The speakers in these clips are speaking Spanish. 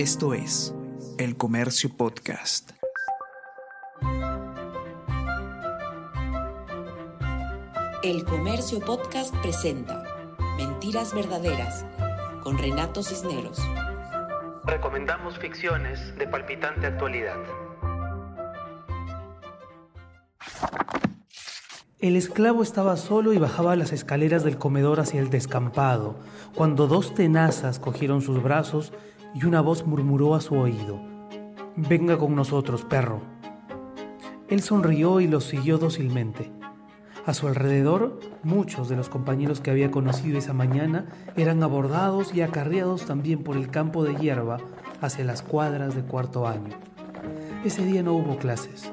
Esto es El Comercio Podcast. El Comercio Podcast presenta Mentiras Verdaderas con Renato Cisneros. Recomendamos ficciones de palpitante actualidad. El esclavo estaba solo y bajaba las escaleras del comedor hacia el descampado, cuando dos tenazas cogieron sus brazos y una voz murmuró a su oído, Venga con nosotros, perro. Él sonrió y los siguió dócilmente. A su alrededor, muchos de los compañeros que había conocido esa mañana eran abordados y acarreados también por el campo de hierba hacia las cuadras de cuarto año. Ese día no hubo clases.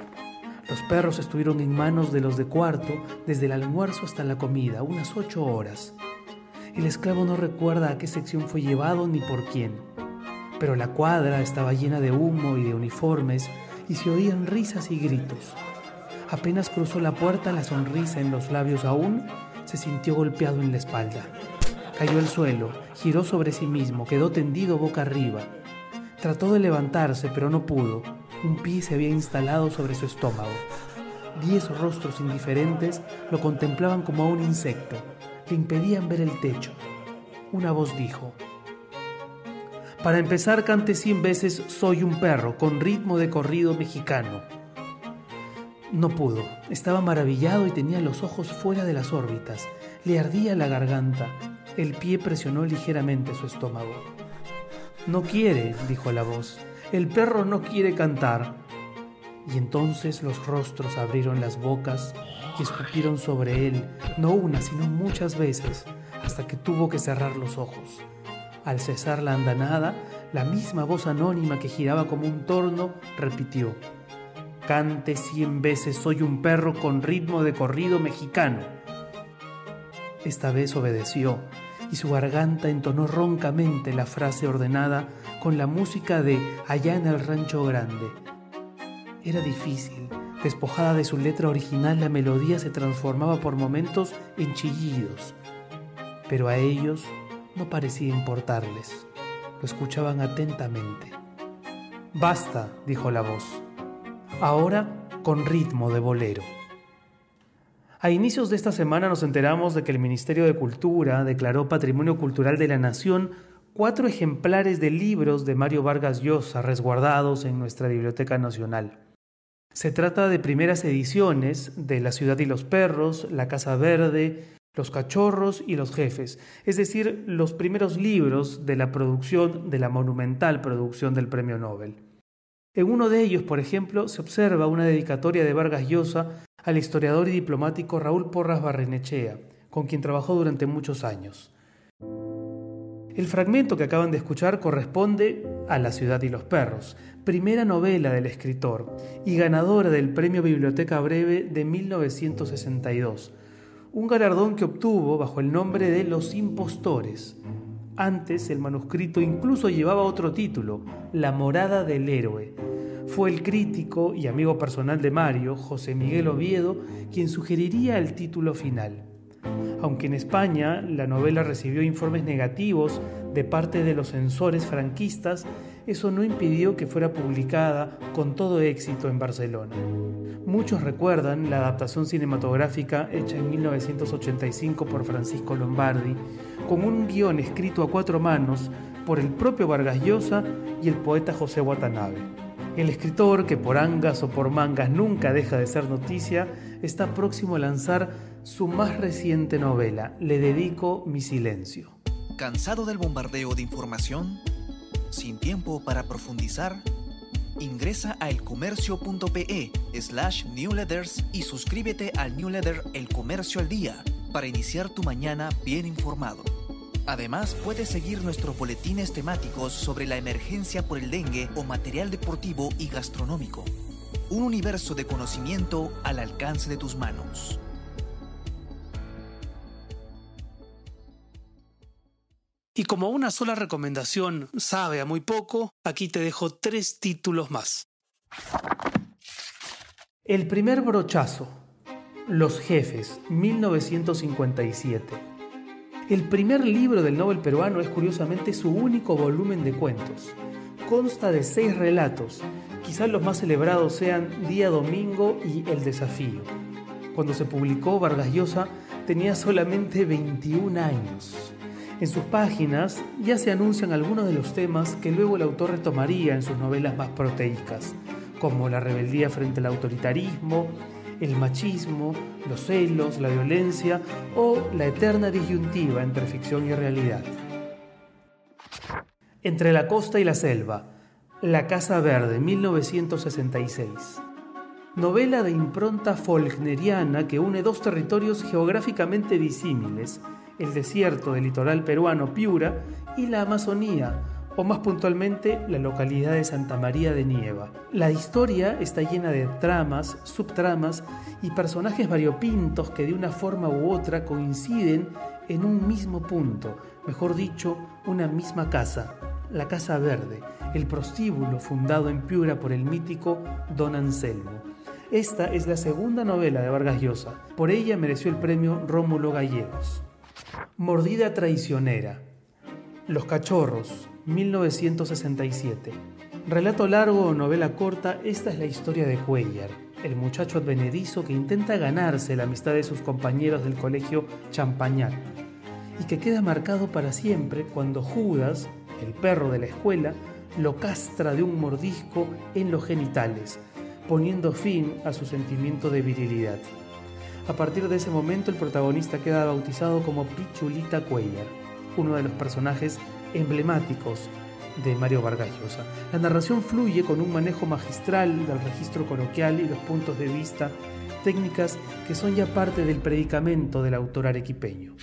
Los perros estuvieron en manos de los de cuarto desde el almuerzo hasta la comida, unas ocho horas. El esclavo no recuerda a qué sección fue llevado ni por quién pero la cuadra estaba llena de humo y de uniformes y se oían risas y gritos. Apenas cruzó la puerta, la sonrisa en los labios aún, se sintió golpeado en la espalda. Cayó al suelo, giró sobre sí mismo, quedó tendido boca arriba. Trató de levantarse, pero no pudo. Un pie se había instalado sobre su estómago. Diez rostros indiferentes lo contemplaban como a un insecto. Le impedían ver el techo. Una voz dijo, para empezar, cante cien veces Soy un perro, con ritmo de corrido mexicano. No pudo, estaba maravillado y tenía los ojos fuera de las órbitas. Le ardía la garganta. El pie presionó ligeramente su estómago. No quiere, dijo la voz. El perro no quiere cantar. Y entonces los rostros abrieron las bocas y escupieron sobre él, no una, sino muchas veces, hasta que tuvo que cerrar los ojos. Al cesar la andanada, la misma voz anónima que giraba como un torno repitió, Cante cien veces soy un perro con ritmo de corrido mexicano. Esta vez obedeció y su garganta entonó roncamente la frase ordenada con la música de Allá en el Rancho Grande. Era difícil. Despojada de su letra original, la melodía se transformaba por momentos en chillidos. Pero a ellos no parecía importarles. Lo escuchaban atentamente. Basta, dijo la voz. Ahora con ritmo de bolero. A inicios de esta semana nos enteramos de que el Ministerio de Cultura declaró Patrimonio Cultural de la Nación cuatro ejemplares de libros de Mario Vargas Llosa resguardados en nuestra Biblioteca Nacional. Se trata de primeras ediciones de La ciudad y los perros, La Casa Verde, los cachorros y los jefes, es decir, los primeros libros de la producción, de la monumental producción del Premio Nobel. En uno de ellos, por ejemplo, se observa una dedicatoria de Vargas Llosa al historiador y diplomático Raúl Porras Barrenechea, con quien trabajó durante muchos años. El fragmento que acaban de escuchar corresponde a La ciudad y los perros, primera novela del escritor y ganadora del Premio Biblioteca Breve de 1962 un galardón que obtuvo bajo el nombre de Los Impostores. Antes el manuscrito incluso llevaba otro título, La morada del héroe. Fue el crítico y amigo personal de Mario, José Miguel Oviedo, quien sugeriría el título final. Aunque en España la novela recibió informes negativos de parte de los censores franquistas, eso no impidió que fuera publicada con todo éxito en Barcelona. Muchos recuerdan la adaptación cinematográfica hecha en 1985 por Francisco Lombardi, con un guion escrito a cuatro manos por el propio Vargas Llosa y el poeta José Watanabe. El escritor, que por angas o por mangas nunca deja de ser noticia, está próximo a lanzar su más reciente novela, Le dedico mi silencio. ¿Cansado del bombardeo de información? ¿Sin tiempo para profundizar? Ingresa a elcomercio.pe slash y suscríbete al newsletter El Comercio al Día para iniciar tu mañana bien informado. Además, puedes seguir nuestros boletines temáticos sobre la emergencia por el dengue o material deportivo y gastronómico. Un universo de conocimiento al alcance de tus manos. Y como una sola recomendación sabe a muy poco, aquí te dejo tres títulos más. El primer brochazo. Los jefes, 1957. El primer libro del Nobel peruano es curiosamente su único volumen de cuentos. consta de seis relatos. Quizás los más celebrados sean Día Domingo y El Desafío. Cuando se publicó, Vargas Llosa tenía solamente 21 años. En sus páginas ya se anuncian algunos de los temas que luego el autor retomaría en sus novelas más proteicas, como la rebeldía frente al autoritarismo, el machismo, los celos, la violencia o la eterna disyuntiva entre ficción y realidad. Entre la costa y la selva, La Casa Verde, 1966. Novela de impronta folkneriana que une dos territorios geográficamente disímiles, el desierto del litoral peruano Piura y la Amazonía, o más puntualmente la localidad de Santa María de Nieva. La historia está llena de tramas, subtramas y personajes variopintos que de una forma u otra coinciden en un mismo punto, mejor dicho, una misma casa, la Casa Verde, el prostíbulo fundado en Piura por el mítico Don Anselmo. Esta es la segunda novela de Vargas Llosa. Por ella mereció el premio Rómulo Gallegos. Mordida traicionera. Los cachorros, 1967. Relato largo o novela corta, esta es la historia de Cuellar, el muchacho advenedizo que intenta ganarse la amistad de sus compañeros del colegio Champañal y que queda marcado para siempre cuando Judas, el perro de la escuela, lo castra de un mordisco en los genitales, poniendo fin a su sentimiento de virilidad. A partir de ese momento el protagonista queda bautizado como Pichulita Cuellar, uno de los personajes emblemáticos de Mario Vargas Llosa. La narración fluye con un manejo magistral del registro coloquial y los puntos de vista, técnicas que son ya parte del predicamento del autor arequipeño.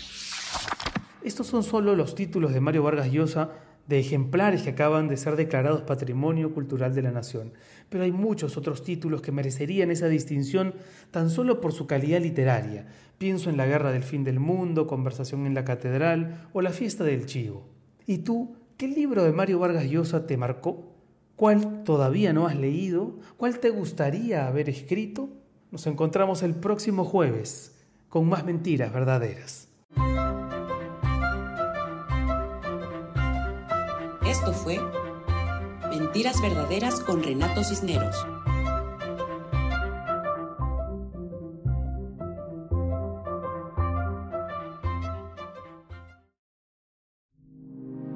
Estos son solo los títulos de Mario Vargas Llosa de ejemplares que acaban de ser declarados Patrimonio Cultural de la Nación. Pero hay muchos otros títulos que merecerían esa distinción tan solo por su calidad literaria. Pienso en La Guerra del Fin del Mundo, Conversación en la Catedral o La Fiesta del Chivo. ¿Y tú, qué libro de Mario Vargas Llosa te marcó? ¿Cuál todavía no has leído? ¿Cuál te gustaría haber escrito? Nos encontramos el próximo jueves con más mentiras verdaderas. Esto fue Mentiras Verdaderas con Renato Cisneros.